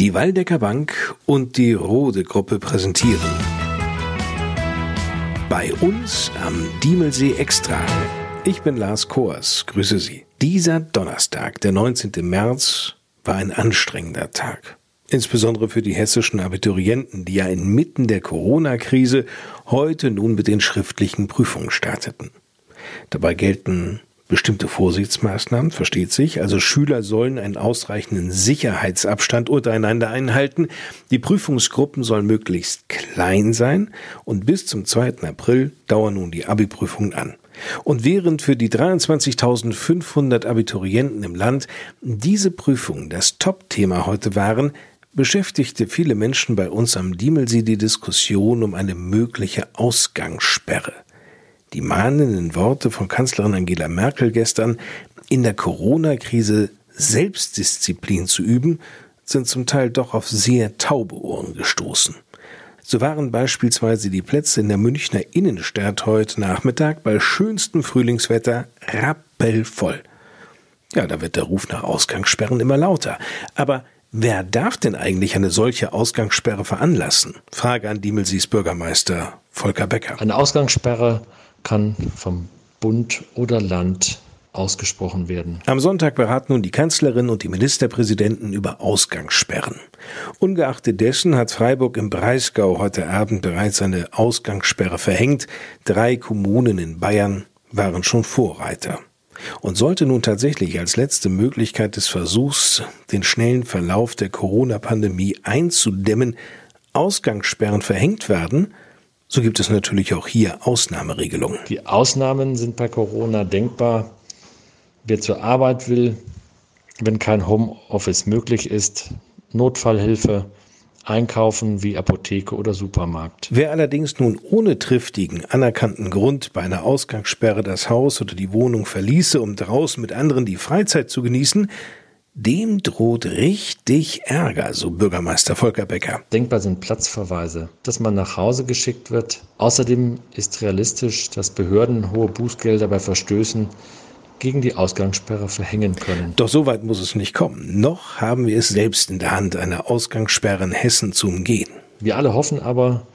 Die Waldecker Bank und die Rode Gruppe präsentieren. Bei uns am Diemelsee Extra. Ich bin Lars Koers, grüße Sie. Dieser Donnerstag, der 19. März, war ein anstrengender Tag. Insbesondere für die hessischen Abiturienten, die ja inmitten der Corona-Krise heute nun mit den schriftlichen Prüfungen starteten. Dabei gelten bestimmte Vorsichtsmaßnahmen, versteht sich. Also Schüler sollen einen ausreichenden Sicherheitsabstand untereinander einhalten. Die Prüfungsgruppen sollen möglichst klein sein und bis zum 2. April dauern nun die Abi-Prüfungen an. Und während für die 23.500 Abiturienten im Land diese Prüfungen das Top-Thema heute waren, beschäftigte viele Menschen bei uns am Diemelsee die Diskussion um eine mögliche Ausgangssperre. Die mahnenden Worte von Kanzlerin Angela Merkel gestern, in der Corona-Krise Selbstdisziplin zu üben, sind zum Teil doch auf sehr taube Ohren gestoßen. So waren beispielsweise die Plätze in der Münchner Innenstadt heute Nachmittag bei schönstem Frühlingswetter rappelvoll. Ja, da wird der Ruf nach Ausgangssperren immer lauter. Aber wer darf denn eigentlich eine solche Ausgangssperre veranlassen? Frage an Diemelsees Bürgermeister Volker Becker. Eine Ausgangssperre kann vom Bund oder Land ausgesprochen werden. Am Sonntag beraten nun die Kanzlerin und die Ministerpräsidenten über Ausgangssperren. Ungeachtet dessen hat Freiburg im Breisgau heute Abend bereits eine Ausgangssperre verhängt. Drei Kommunen in Bayern waren schon Vorreiter. Und sollte nun tatsächlich als letzte Möglichkeit des Versuchs, den schnellen Verlauf der Corona-Pandemie einzudämmen, Ausgangssperren verhängt werden, so gibt es natürlich auch hier Ausnahmeregelungen. Die Ausnahmen sind bei Corona denkbar. Wer zur Arbeit will, wenn kein Homeoffice möglich ist, Notfallhilfe, Einkaufen wie Apotheke oder Supermarkt. Wer allerdings nun ohne triftigen, anerkannten Grund bei einer Ausgangssperre das Haus oder die Wohnung verließe, um draußen mit anderen die Freizeit zu genießen, dem droht richtig Ärger, so Bürgermeister Volker Becker. Denkbar sind Platzverweise, dass man nach Hause geschickt wird. Außerdem ist realistisch, dass Behörden hohe Bußgelder bei Verstößen gegen die Ausgangssperre verhängen können. Doch so weit muss es nicht kommen. Noch haben wir es selbst in der Hand, eine Ausgangssperre in Hessen zu umgehen. Wir alle hoffen aber,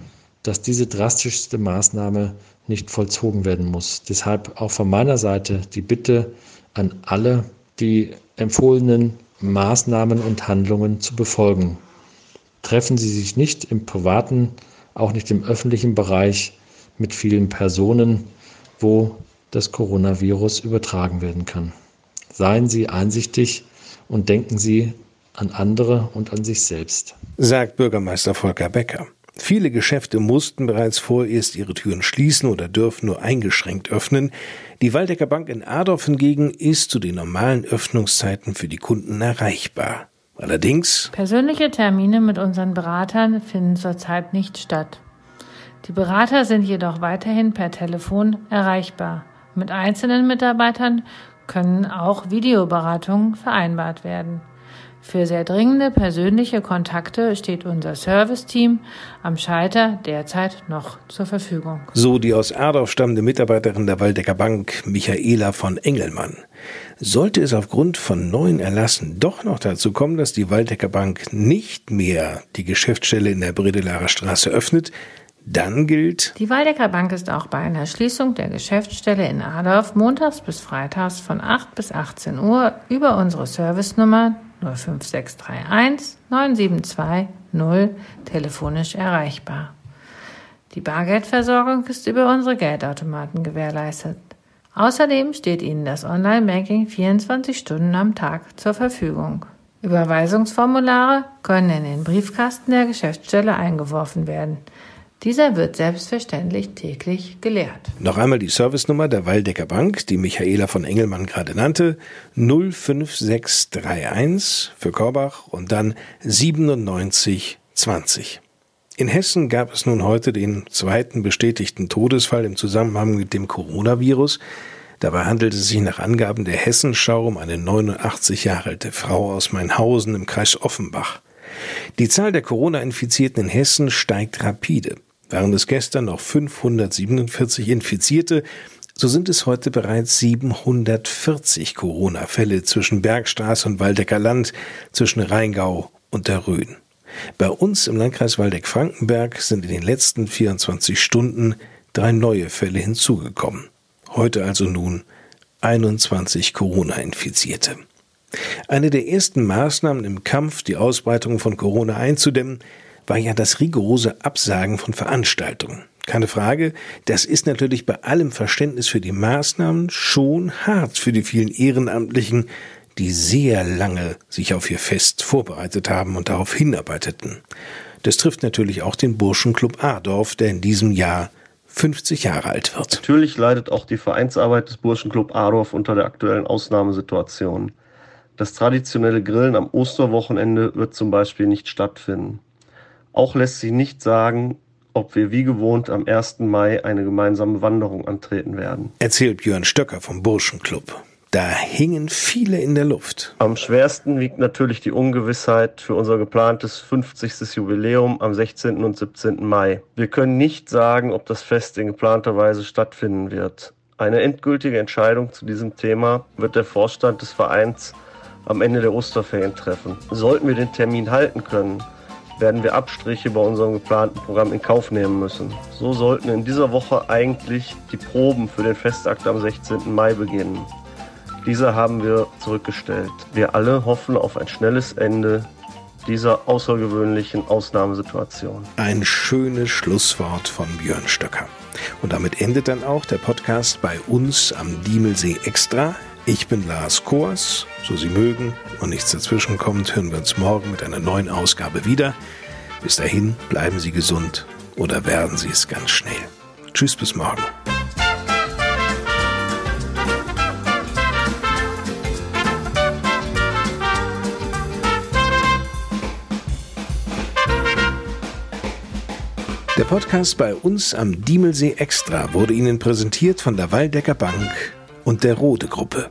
dass diese drastischste Maßnahme nicht vollzogen werden muss. Deshalb auch von meiner Seite die Bitte an alle, die empfohlenen Maßnahmen und Handlungen zu befolgen. Treffen Sie sich nicht im privaten, auch nicht im öffentlichen Bereich mit vielen Personen, wo das Coronavirus übertragen werden kann. Seien Sie einsichtig und denken Sie an andere und an sich selbst. Sagt Bürgermeister Volker Becker. Viele Geschäfte mussten bereits vorerst ihre Türen schließen oder dürfen nur eingeschränkt öffnen. Die Waldecker Bank in Adorf hingegen ist zu den normalen Öffnungszeiten für die Kunden erreichbar. Allerdings Persönliche Termine mit unseren Beratern finden zurzeit nicht statt. Die Berater sind jedoch weiterhin per Telefon erreichbar. Mit einzelnen Mitarbeitern können auch Videoberatungen vereinbart werden. Für sehr dringende persönliche Kontakte steht unser Serviceteam am Schalter derzeit noch zur Verfügung. So die aus Erdorf stammende Mitarbeiterin der Waldecker Bank, Michaela von Engelmann. Sollte es aufgrund von neuen Erlassen doch noch dazu kommen, dass die Waldecker Bank nicht mehr die Geschäftsstelle in der Bredelarer Straße öffnet, dann gilt. Die Waldecker Bank ist auch bei einer Schließung der Geschäftsstelle in Adorf montags bis freitags von 8 bis 18 Uhr über unsere Servicenummer 05631 972 0 telefonisch erreichbar. Die Bargeldversorgung ist über unsere Geldautomaten gewährleistet. Außerdem steht Ihnen das Online-Banking 24 Stunden am Tag zur Verfügung. Überweisungsformulare können in den Briefkasten der Geschäftsstelle eingeworfen werden. Dieser wird selbstverständlich täglich geleert. Noch einmal die Servicenummer der Waldecker Bank, die Michaela von Engelmann gerade nannte, 05631 für Korbach und dann 9720. In Hessen gab es nun heute den zweiten bestätigten Todesfall im Zusammenhang mit dem Coronavirus. Dabei handelt es sich nach Angaben der Hessenschau um eine 89 Jahre alte Frau aus Mainhausen im Kreis Offenbach. Die Zahl der Corona-Infizierten in Hessen steigt rapide. Waren es gestern noch 547 Infizierte, so sind es heute bereits 740 Corona-Fälle zwischen Bergstraße und Waldecker Land, zwischen Rheingau und der Rhön. Bei uns im Landkreis Waldeck-Frankenberg sind in den letzten 24 Stunden drei neue Fälle hinzugekommen. Heute also nun 21 Corona-Infizierte. Eine der ersten Maßnahmen im Kampf, die Ausbreitung von Corona einzudämmen, war ja das rigorose Absagen von Veranstaltungen. Keine Frage, das ist natürlich bei allem Verständnis für die Maßnahmen schon hart für die vielen Ehrenamtlichen, die sehr lange sich auf ihr Fest vorbereitet haben und darauf hinarbeiteten. Das trifft natürlich auch den Burschenclub Adorf, der in diesem Jahr 50 Jahre alt wird. Natürlich leidet auch die Vereinsarbeit des Burschenclub Adorf unter der aktuellen Ausnahmesituation. Das traditionelle Grillen am Osterwochenende wird zum Beispiel nicht stattfinden. Auch lässt sich nicht sagen, ob wir wie gewohnt am 1. Mai eine gemeinsame Wanderung antreten werden. Erzählt Björn Stöcker vom Burschenclub. Da hingen viele in der Luft. Am schwersten wiegt natürlich die Ungewissheit für unser geplantes 50. Jubiläum am 16. und 17. Mai. Wir können nicht sagen, ob das Fest in geplanter Weise stattfinden wird. Eine endgültige Entscheidung zu diesem Thema wird der Vorstand des Vereins am Ende der Osterferien treffen. Sollten wir den Termin halten können, werden wir Abstriche bei unserem geplanten Programm in Kauf nehmen müssen. So sollten in dieser Woche eigentlich die Proben für den Festakt am 16. Mai beginnen. Diese haben wir zurückgestellt. Wir alle hoffen auf ein schnelles Ende dieser außergewöhnlichen Ausnahmesituation. Ein schönes Schlusswort von Björn Stöcker. Und damit endet dann auch der Podcast bei uns am Diemelsee Extra. Ich bin Lars Kors, so Sie mögen und nichts dazwischen kommt, hören wir uns morgen mit einer neuen Ausgabe wieder. Bis dahin bleiben Sie gesund oder werden Sie es ganz schnell. Tschüss bis morgen. Der Podcast bei uns am Diemelsee Extra wurde Ihnen präsentiert von der Waldecker Bank und der Rode Gruppe.